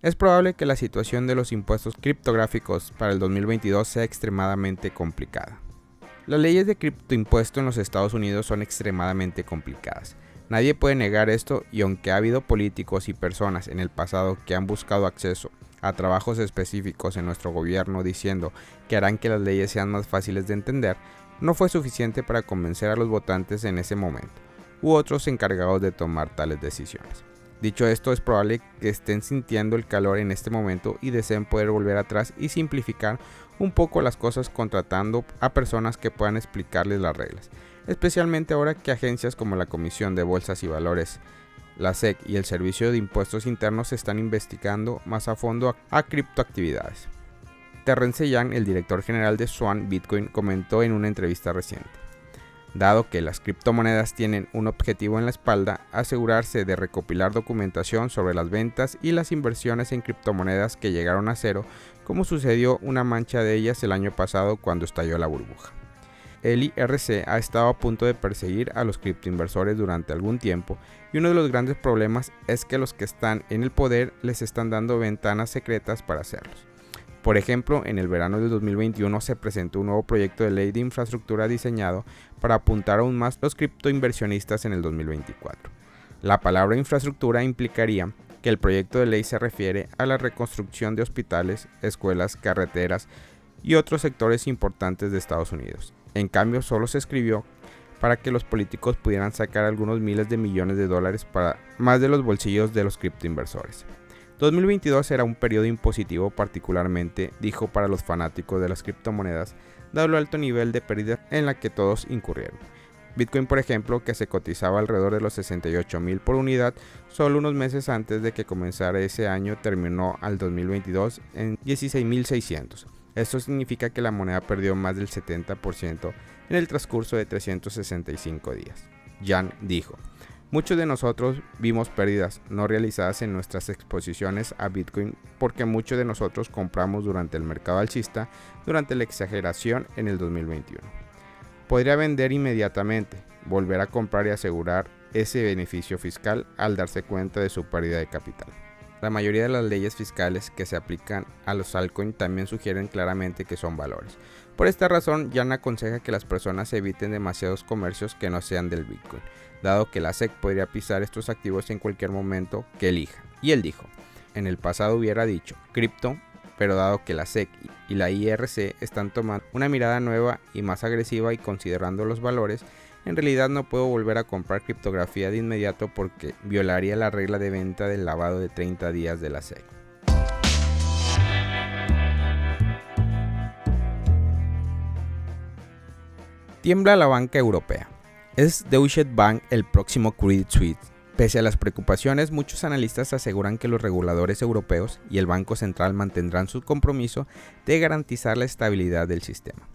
Es probable que la situación de los impuestos criptográficos para el 2022 sea extremadamente complicada. Las leyes de criptoimpuesto en los Estados Unidos son extremadamente complicadas. Nadie puede negar esto y aunque ha habido políticos y personas en el pasado que han buscado acceso a trabajos específicos en nuestro gobierno diciendo que harán que las leyes sean más fáciles de entender, no fue suficiente para convencer a los votantes en ese momento, u otros encargados de tomar tales decisiones. Dicho esto, es probable que estén sintiendo el calor en este momento y deseen poder volver atrás y simplificar un poco las cosas contratando a personas que puedan explicarles las reglas, especialmente ahora que agencias como la Comisión de Bolsas y Valores la SEC y el Servicio de Impuestos Internos están investigando más a fondo a, criptoactividades. Terrence Yang, el director general de Swan Bitcoin, comentó en una entrevista reciente. Dado que las criptomonedas tienen un objetivo en la espalda, asegurarse de recopilar documentación sobre las ventas y las inversiones en criptomonedas que llegaron a cero, como sucedió una mancha de ellas el año pasado cuando estalló la burbuja el IRC ha estado a punto de perseguir a los criptoinversores durante algún tiempo y uno de los grandes problemas es que los que están en el poder les están dando ventanas secretas para hacerlos. Por ejemplo, en el verano de 2021 se presentó un nuevo proyecto de ley de infraestructura diseñado para apuntar aún más los criptoinversionistas en el 2024. La palabra infraestructura implicaría que el proyecto de ley se refiere a la reconstrucción de hospitales, escuelas, carreteras y otros sectores importantes de Estados Unidos, en cambio, solo se escribió para que los políticos pudieran sacar algunos miles de millones de dólares para más de los bolsillos de los criptoinversores. 2022 será un periodo impositivo particularmente, dijo, para los fanáticos de las criptomonedas, dado el alto nivel de pérdida en la que todos incurrieron. Bitcoin, por ejemplo, que se cotizaba alrededor de los 68 mil por unidad, solo unos meses antes de que comenzara ese año, terminó al 2022 en 16.600 esto significa que la moneda perdió más del 70% en el transcurso de 365 días. Jan dijo, Muchos de nosotros vimos pérdidas no realizadas en nuestras exposiciones a Bitcoin porque muchos de nosotros compramos durante el mercado alcista durante la exageración en el 2021. Podría vender inmediatamente, volver a comprar y asegurar ese beneficio fiscal al darse cuenta de su pérdida de capital. La mayoría de las leyes fiscales que se aplican a los altcoins también sugieren claramente que son valores. Por esta razón, Jan aconseja que las personas eviten demasiados comercios que no sean del Bitcoin, dado que la SEC podría pisar estos activos en cualquier momento que elija. Y él dijo, en el pasado hubiera dicho cripto, pero dado que la SEC y la IRC están tomando una mirada nueva y más agresiva y considerando los valores, en realidad no puedo volver a comprar criptografía de inmediato porque violaría la regla de venta del lavado de 30 días de la SEC. Tiembla la banca europea. ¿Es Deutsche Bank el próximo Credit Suisse? Pese a las preocupaciones, muchos analistas aseguran que los reguladores europeos y el Banco Central mantendrán su compromiso de garantizar la estabilidad del sistema.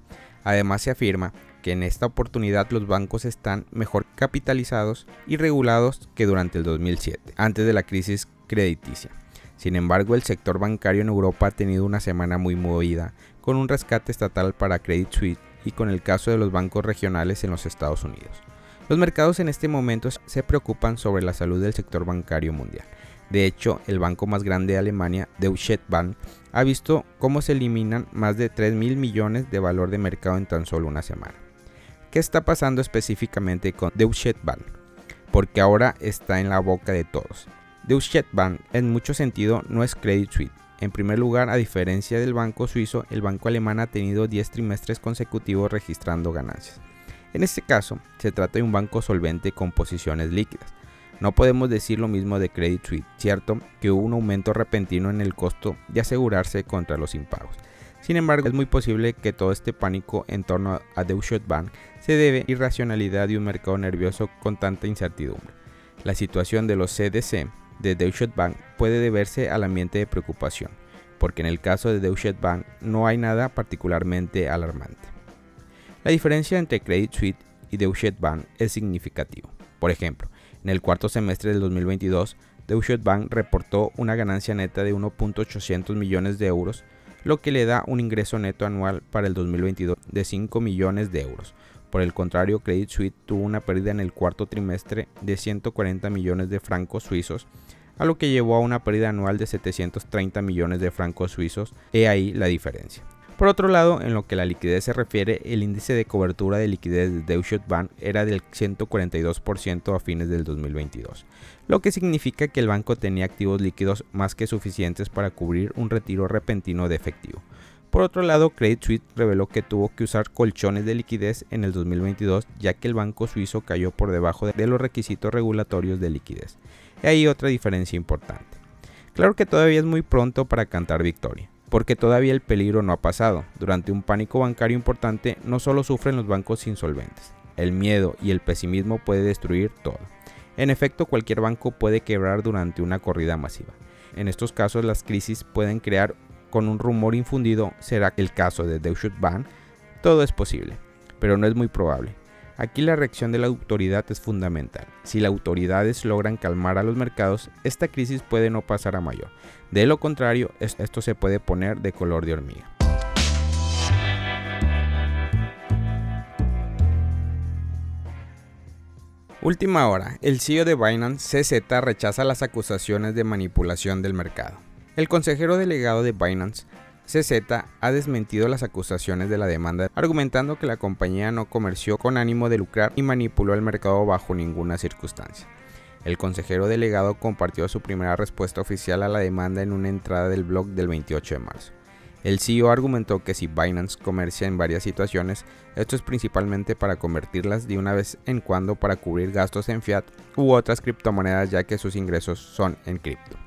Además se afirma que en esta oportunidad los bancos están mejor capitalizados y regulados que durante el 2007, antes de la crisis crediticia. Sin embargo, el sector bancario en Europa ha tenido una semana muy movida, con un rescate estatal para Credit Suisse y con el caso de los bancos regionales en los Estados Unidos. Los mercados en este momento se preocupan sobre la salud del sector bancario mundial. De hecho, el banco más grande de Alemania, Deutsche Bank, ha visto cómo se eliminan más de 3 mil millones de valor de mercado en tan solo una semana. ¿Qué está pasando específicamente con Deutsche Bank? Porque ahora está en la boca de todos. Deutsche Bank en mucho sentido no es Credit Suisse. En primer lugar, a diferencia del banco suizo, el banco alemán ha tenido 10 trimestres consecutivos registrando ganancias. En este caso, se trata de un banco solvente con posiciones líquidas. No podemos decir lo mismo de Credit Suisse, cierto que hubo un aumento repentino en el costo de asegurarse contra los impagos. Sin embargo, es muy posible que todo este pánico en torno a Deutsche Bank se debe a irracionalidad de un mercado nervioso con tanta incertidumbre. La situación de los CDC de Deutsche Bank puede deberse al ambiente de preocupación, porque en el caso de Deutsche Bank no hay nada particularmente alarmante. La diferencia entre Credit Suisse y Deutsche Bank es significativo. Por ejemplo, en el cuarto semestre del 2022, Deutsche Bank reportó una ganancia neta de 1.800 millones de euros, lo que le da un ingreso neto anual para el 2022 de 5 millones de euros. Por el contrario, Credit Suisse tuvo una pérdida en el cuarto trimestre de 140 millones de francos suizos, a lo que llevó a una pérdida anual de 730 millones de francos suizos. He ahí la diferencia. Por otro lado, en lo que la liquidez se refiere, el índice de cobertura de liquidez de Deutsche Bank era del 142% a fines del 2022, lo que significa que el banco tenía activos líquidos más que suficientes para cubrir un retiro repentino de efectivo. Por otro lado, Credit Suisse reveló que tuvo que usar colchones de liquidez en el 2022 ya que el banco suizo cayó por debajo de los requisitos regulatorios de liquidez. Y hay otra diferencia importante. Claro que todavía es muy pronto para cantar victoria, porque todavía el peligro no ha pasado. Durante un pánico bancario importante no solo sufren los bancos insolventes, el miedo y el pesimismo puede destruir todo. En efecto, cualquier banco puede quebrar durante una corrida masiva. En estos casos las crisis pueden crear con un rumor infundido será el caso de Deutsche Bank, todo es posible, pero no es muy probable. Aquí la reacción de la autoridad es fundamental. Si las autoridades logran calmar a los mercados, esta crisis puede no pasar a mayor. De lo contrario, esto se puede poner de color de hormiga. Última hora, el CEO de Binance CZ rechaza las acusaciones de manipulación del mercado. El consejero delegado de Binance, CZ, ha desmentido las acusaciones de la demanda, argumentando que la compañía no comerció con ánimo de lucrar y manipuló el mercado bajo ninguna circunstancia. El consejero delegado compartió su primera respuesta oficial a la demanda en una entrada del blog del 28 de marzo. El CEO argumentó que si Binance comercia en varias situaciones, esto es principalmente para convertirlas de una vez en cuando para cubrir gastos en fiat u otras criptomonedas ya que sus ingresos son en cripto.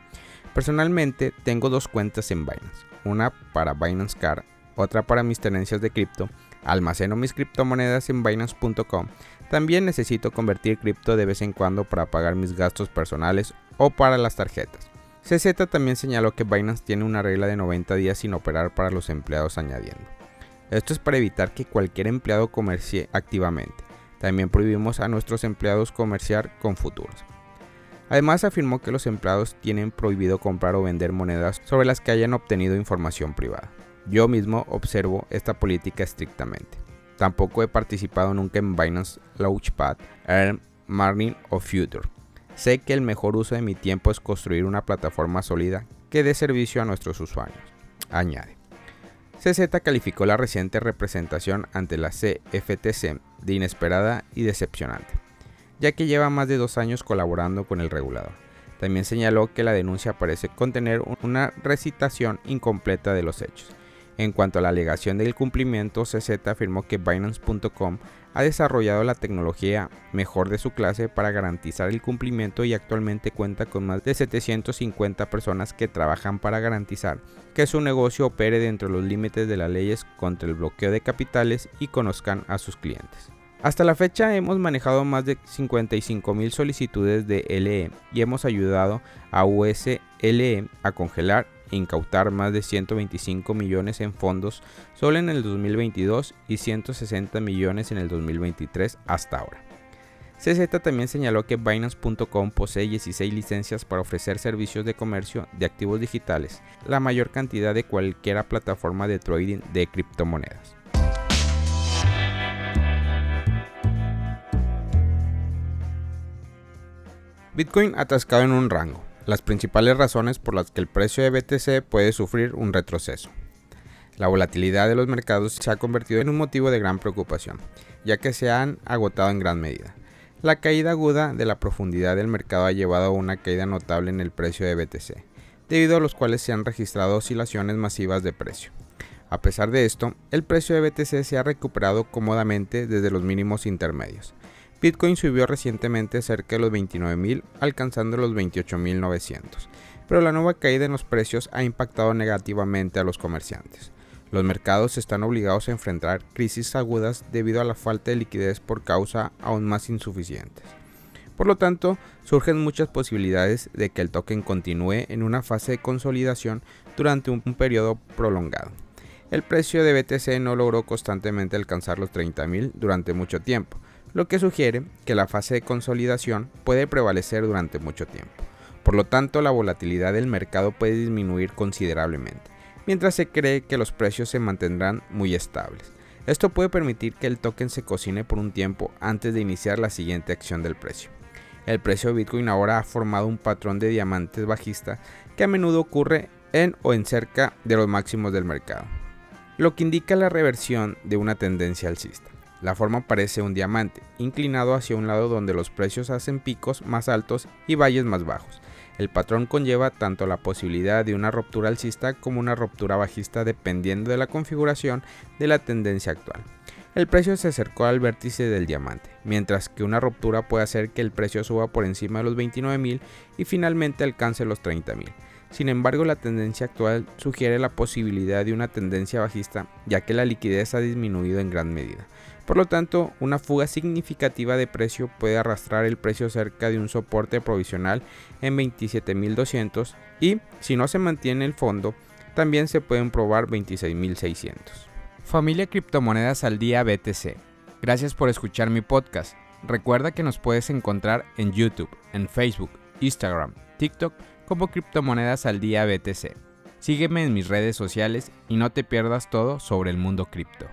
Personalmente tengo dos cuentas en Binance, una para Binance Card, otra para mis tenencias de cripto, almaceno mis criptomonedas en binance.com, también necesito convertir cripto de vez en cuando para pagar mis gastos personales o para las tarjetas. CZ también señaló que Binance tiene una regla de 90 días sin operar para los empleados añadiendo. Esto es para evitar que cualquier empleado comercie activamente. También prohibimos a nuestros empleados comerciar con futuros. Además afirmó que los empleados tienen prohibido comprar o vender monedas sobre las que hayan obtenido información privada. Yo mismo observo esta política estrictamente. Tampoco he participado nunca en Binance Launchpad, Earn, Marning o Future. Sé que el mejor uso de mi tiempo es construir una plataforma sólida que dé servicio a nuestros usuarios. Añade. CZ calificó la reciente representación ante la CFTC de inesperada y decepcionante ya que lleva más de dos años colaborando con el regulador. También señaló que la denuncia parece contener una recitación incompleta de los hechos. En cuanto a la alegación del cumplimiento, CZ afirmó que Binance.com ha desarrollado la tecnología mejor de su clase para garantizar el cumplimiento y actualmente cuenta con más de 750 personas que trabajan para garantizar que su negocio opere dentro de los límites de las leyes contra el bloqueo de capitales y conozcan a sus clientes. Hasta la fecha hemos manejado más de 55 mil solicitudes de LE y hemos ayudado a USLE a congelar e incautar más de 125 millones en fondos solo en el 2022 y 160 millones en el 2023 hasta ahora. CZ también señaló que Binance.com posee 16 licencias para ofrecer servicios de comercio de activos digitales, la mayor cantidad de cualquier plataforma de trading de criptomonedas. Bitcoin atascado en un rango. Las principales razones por las que el precio de BTC puede sufrir un retroceso. La volatilidad de los mercados se ha convertido en un motivo de gran preocupación, ya que se han agotado en gran medida. La caída aguda de la profundidad del mercado ha llevado a una caída notable en el precio de BTC, debido a los cuales se han registrado oscilaciones masivas de precio. A pesar de esto, el precio de BTC se ha recuperado cómodamente desde los mínimos intermedios, Bitcoin subió recientemente cerca de los 29.000, alcanzando los 28.900, pero la nueva caída en los precios ha impactado negativamente a los comerciantes. Los mercados están obligados a enfrentar crisis agudas debido a la falta de liquidez por causa aún más insuficientes. Por lo tanto, surgen muchas posibilidades de que el token continúe en una fase de consolidación durante un periodo prolongado. El precio de BTC no logró constantemente alcanzar los 30.000 durante mucho tiempo, lo que sugiere que la fase de consolidación puede prevalecer durante mucho tiempo. Por lo tanto, la volatilidad del mercado puede disminuir considerablemente, mientras se cree que los precios se mantendrán muy estables. Esto puede permitir que el token se cocine por un tiempo antes de iniciar la siguiente acción del precio. El precio de Bitcoin ahora ha formado un patrón de diamantes bajista que a menudo ocurre en o en cerca de los máximos del mercado, lo que indica la reversión de una tendencia alcista. La forma parece un diamante, inclinado hacia un lado donde los precios hacen picos más altos y valles más bajos. El patrón conlleva tanto la posibilidad de una ruptura alcista como una ruptura bajista dependiendo de la configuración de la tendencia actual. El precio se acercó al vértice del diamante, mientras que una ruptura puede hacer que el precio suba por encima de los 29.000 y finalmente alcance los 30.000. Sin embargo, la tendencia actual sugiere la posibilidad de una tendencia bajista, ya que la liquidez ha disminuido en gran medida. Por lo tanto, una fuga significativa de precio puede arrastrar el precio cerca de un soporte provisional en 27.200 y, si no se mantiene el fondo, también se pueden probar 26.600. Familia Criptomonedas al Día BTC. Gracias por escuchar mi podcast. Recuerda que nos puedes encontrar en YouTube, en Facebook, Instagram, TikTok como Criptomonedas al Día BTC. Sígueme en mis redes sociales y no te pierdas todo sobre el mundo cripto.